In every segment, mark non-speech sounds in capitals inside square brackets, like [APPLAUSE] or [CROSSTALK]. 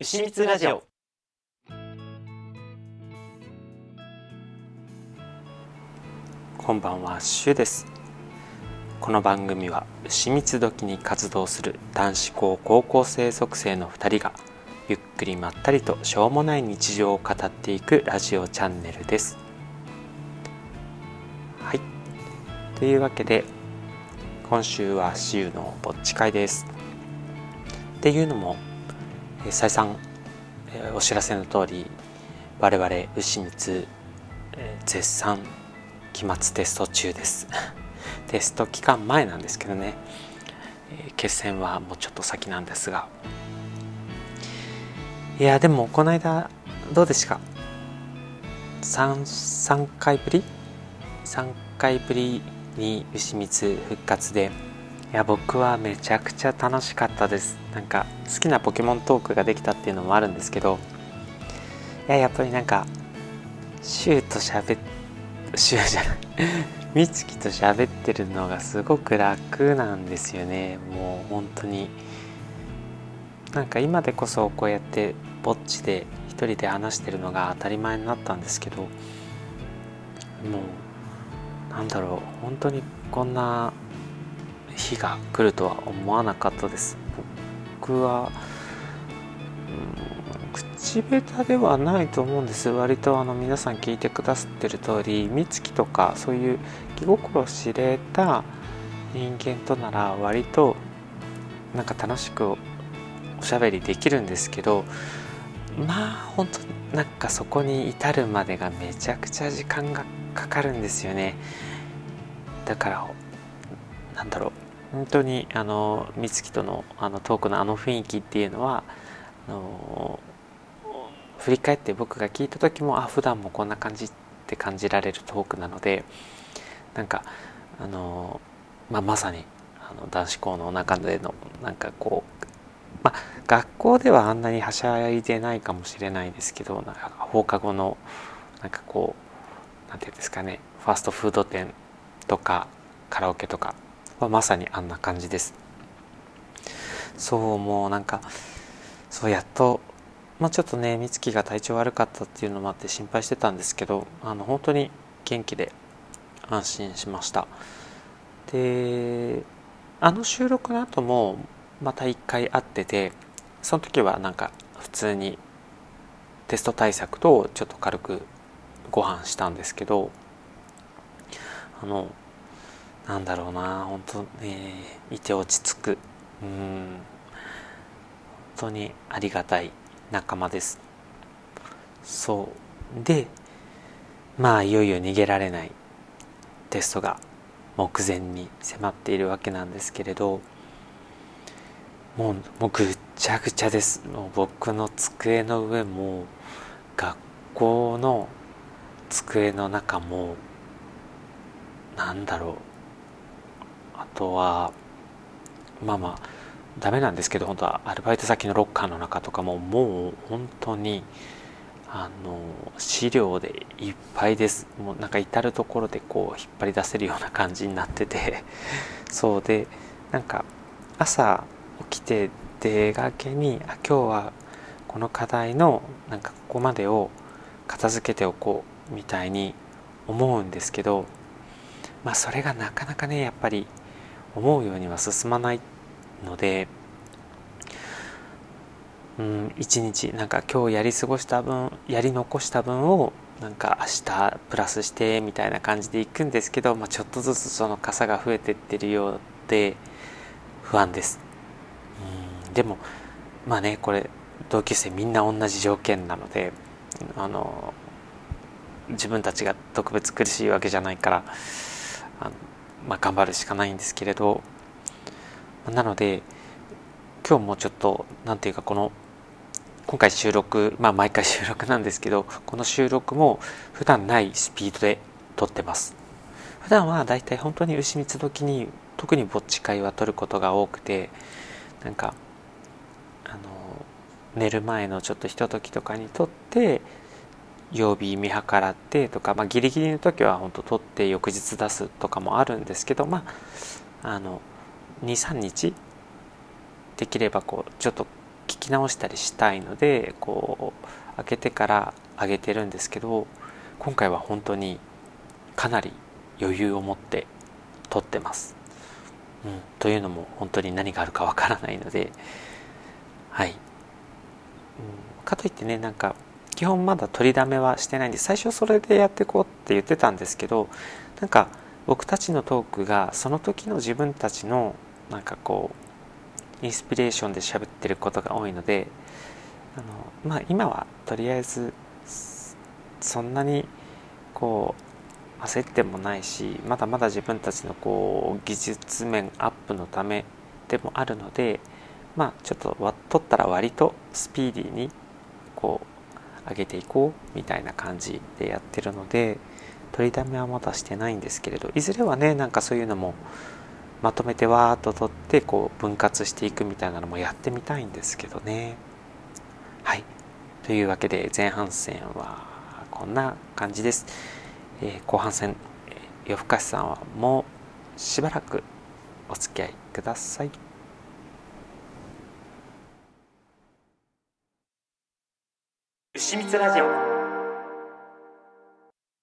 牛蜜ラジオ。こんばんはシュです。この番組は牛蜜時に活動する男子校高校生属性の2人がゆっくりまったりとしょうもない日常を語っていくラジオチャンネルです。はい。というわけで今週はシュのぼっち会です。っていうのも再三お知らせの通り我々牛光絶賛期末テスト中です。[LAUGHS] テスト期間前なんですけどね。決戦はもうちょっと先なんですが。いやでもこの間どうでした？か 3, 3回ぶり？3回ぶりに牛光復活でいや僕はめちゃくちゃ楽しかったです。なんか好きなポケモントークができたっていうのもあるんですけどいややっぱりなんかシューと喋っシューじゃない。[LAUGHS] 美月と喋ってるのがすごく楽なんですよね。もう本当に。なんか今でこそこうやってぼっちで一人で話してるのが当たり前になったんですけどもうなんだろう。本当にこんな日が来るとは思わなかったです。僕は、うん、口下手ではないと思うんです。割とあの皆さん聞いてくださってる通り美月とかそういう気心知れた人間となら割となんか楽しくおしゃべりできるんですけどまあ本当なんかそこに至るまでがめちゃくちゃ時間がかかるんですよね。だからなんだろう。本当にあの美月とのあのトークのあの雰囲気っていうのはあの振り返って僕が聞いた時もあ普段もこんな感じって感じられるトークなのでなんかあの、まあ、まさにあの男子校の中でのなんかこう、まあ、学校ではあんなにはしゃいでないかもしれないですけどなんか放課後のなんかこうなんていうんですかねファーストフード店とかカラオケとかはまさにあんな感じです。そうもうなんかそうやっとまあちょっとね美月が体調悪かったっていうのもあって心配してたんですけどあの本当に元気で安心しました。であの収録の後もまた一回会っててその時はなんか普通にテスト対策とちょっと軽くご飯したんですけどあのなんだろうな本当ねいて落ち着く。うん。本当にありがたい仲間です。そう。でまあいよいよ逃げられないテストが目前に迫っているわけなんですけれどもうもうぐっちゃぐちゃです。もう僕の机の上も学校の机の中もなんだろう。とはまあまあダメなんですけど本当はアルバイト先のロッカーの中とかももう本当にあの資料でいっぱいです。もうなんか至る所でこう引っ張り出せるような感じになってて。[LAUGHS] そうでなんか朝起きて出がけにあ今日はこの課題のなんかここまでを片付けておこうみたいに思うんですけどまあそれがなかなかねやっぱり思うようには進まないのでうん一日なんか今日やり過ごした分やり残した分をなんか明日プラスしてみたいな感じでいくんですけど、まあ、ちょっとずつその傘が増えてってるようで不安です。うんでもまあねこれ同級生みんな同じ条件なのであの自分たちが特別苦しいわけじゃないからあのまあ、頑張るしかないんですけれどなので今日もちょっと何ていうかこの今回収録まあ毎回収録なんですけどこの収録も普段ないスピードで撮ってます。普段はだいたい本当に牛蜜時に特にぼっち会は撮ることが多くてなんかあの寝る前のちょっとひとときとかに撮って曜日見計らってとか、まあ、ギリギリの時は本当取って翌日出すとかもあるんですけどまああの23日できればこうちょっと聞き直したりしたいのでこう開けてから上げてるんですけど今回は本当にかなり余裕を持って撮ってます。うん、というのも本当に何があるかわからないのではい、うん、かといってねなんか基本まだ取りだめはしてないんで最初それでやっていこうって言ってたんですけどなんか僕たちのトークがその時の自分たちのなんかこうインスピレーションで喋ってることが多いのであの、まあ、今はとりあえずそんなにこう焦ってもないしまだまだ自分たちのこう技術面アップのためでもあるのでまあちょっと取ったら割とスピーディーにこう上げていこうみたいな感じでやってるので取りだめはまだしてないんですけれどいずれはねなんかそういうのもまとめてわーっと取ってこう分割していくみたいなのもやってみたいんですけどね。はい。というわけで前半戦はこんな感じです、えー、後半戦夜更かしさんはもうしばらくお付き合いください。牛蜜ラジオ。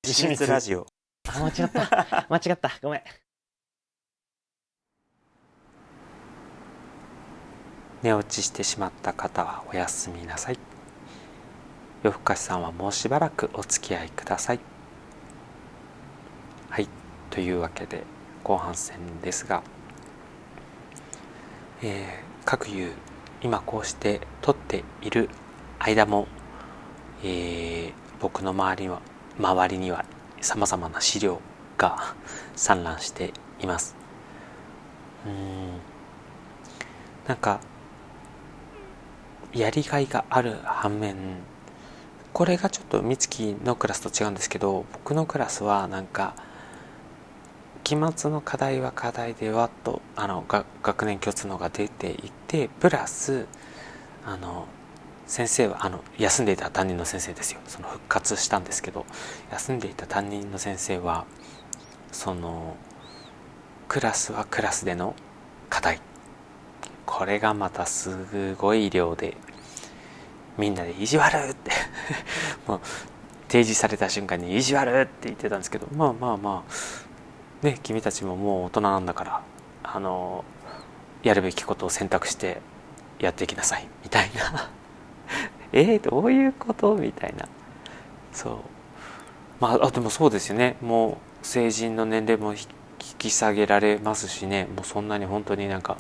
牛蜜。ラジオ。あ間違った。[LAUGHS] 間違った。ごめん。寝落ちしてしまった方はおやすみなさい。夜更かしさんはもうしばらくお付き合いください。はい。というわけで後半戦ですが、えー、各有今こうして撮っている間も、えー、僕の周りには周りにはさまざまな資料が [LAUGHS] 散乱しています。うん。なんかやりがいがある反面これがちょっと美月のクラスと違うんですけど僕のクラスはなんか期末の課題は課題でわっとあの学年共通のが出ていてプラスあの先生はあの休んでいた担任の先生ですよその復活したんですけど休んでいた担任の先生はそのクラスはクラスでの課題これがまたすごい量でみんなで「意地悪!」って [LAUGHS] もう提示された瞬間に「意地悪!」って言ってたんですけどまあまあまあね君たちももう大人なんだからあのやるべきことを選択してやっていきなさいみたいな [LAUGHS] えー、どういうこと？みたいな。そう。まあでもそうですよね。もう成人の年齢も引き下げられますしね。もうそんなに本当になんか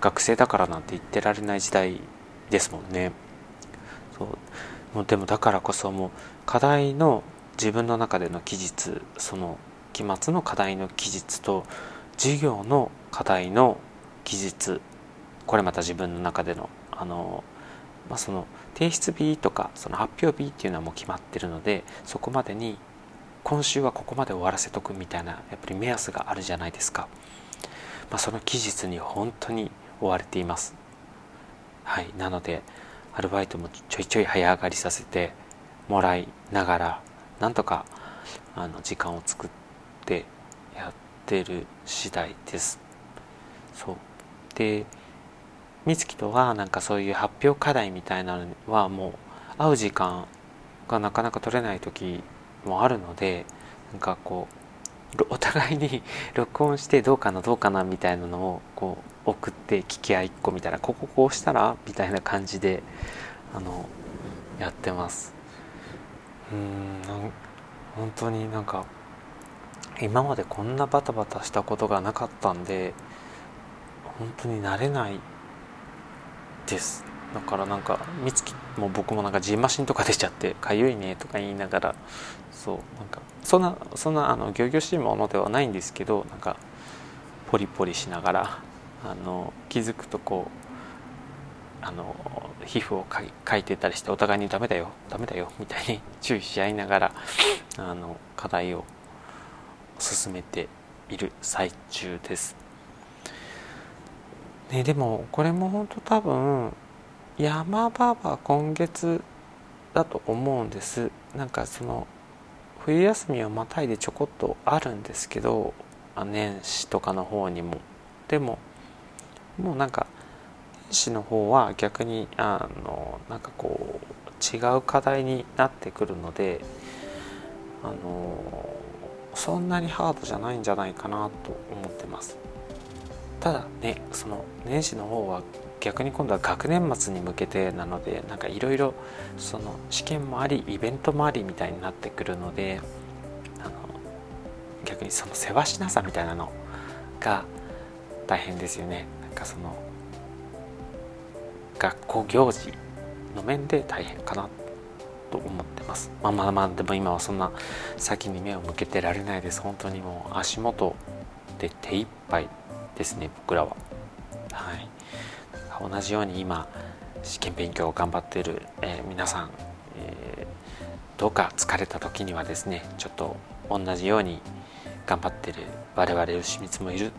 学生だからなんて言ってられない時代ですもんね。そう。もうでもだからこそもう課題の自分の中での記述その期末の課題の記述と授業の課題の記述これまた自分の中でのあの、まあ、その提出日とかその発表日っていうのはもう決まってるのでそこまでに今週はここまで終わらせとくみたいなやっぱり目安があるじゃないですか、まあ、その期日に本当に追われています。はい。なのでアルバイトもちょいちょい早上がりさせてもらいながらなんとかあの時間を作ってやってる次第です。そう。で美月とはなんかそういう発表課題みたいなのはもう会う時間がなかなか取れない時もあるのでなんかこうお互いに [LAUGHS] 録音してどうかなどうかなみたいなのをこう送って聞き合いっこみたいなこここうしたらみたいな感じであのやってます。うん本当になんか今までこんなバタバタしたことがなかったんで本当に慣れないですだからなんか美月も僕もなんかジンマシンとか出ちゃって「かゆいね」とか言いながらそうなんかそんなそんなあの仰々しいものではないんですけどなんかポリポリしながらあの気づくとこうあの皮膚をかいてたりしてお互いにダメだよダメだよみたいに [LAUGHS] 注意し合いながらあの課題を進めている最中です。ね、でもこれも本当多分山場は今月だと思うんです。なんかその冬休みをまたいでちょこっとあるんですけど年始とかの方にも。でももうなんか子の方は逆にあのなんかこう違う課題になってくるのであのそんなにハードじゃないんじゃないかなと思ってます。ただねその年始の方は逆に今度は学年末に向けてなのでなんかいろいろその試験もありイベントもありみたいになってくるのであの逆にその世話しなさみたいなのが大変ですよね。なんかその学校行事の面で大変かなと思ってます。まあまあまあでも今はそんな先に目を向けてられないです。本当にもう足元で手一杯ですね僕らは。はい。同じように今試験勉強を頑張っている、えー、皆さん、えー、どうか疲れた時にはですねちょっと同じように頑張ってる我々牛光もいる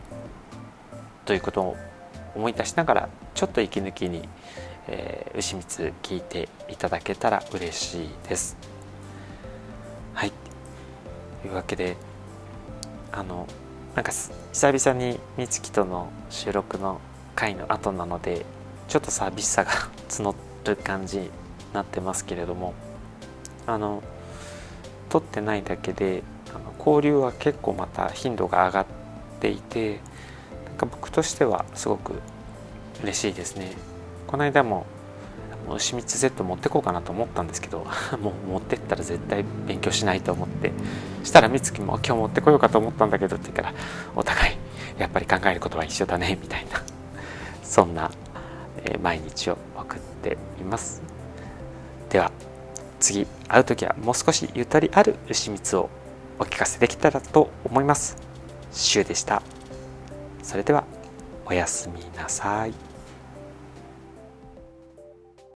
ということを思い出しながらちょっと息抜きに、えー、牛光聞いていただけたら嬉しいです。はい。というわけであのなんか久々に美月との収録の回の後なのでちょっと寂しさが募る感じになってますけれどもあの撮ってないだけであの交流は結構また頻度が上がっていてなんか僕としてはすごく嬉しいですね。この間も牛蜜 Z 持ってこうかなと思ったんですけど [LAUGHS] もう持ってったら絶対勉強しないと思ってしたら美月も今日持ってこようかと思ったんだけどって言うからお互いやっぱり考えることは一緒だねみたいな [LAUGHS] そんな毎日を送っていますでは次会う時はもう少しゆとりある牛蜜をお聞かせできたらと思います。シュウでした。それではおやすみなさい。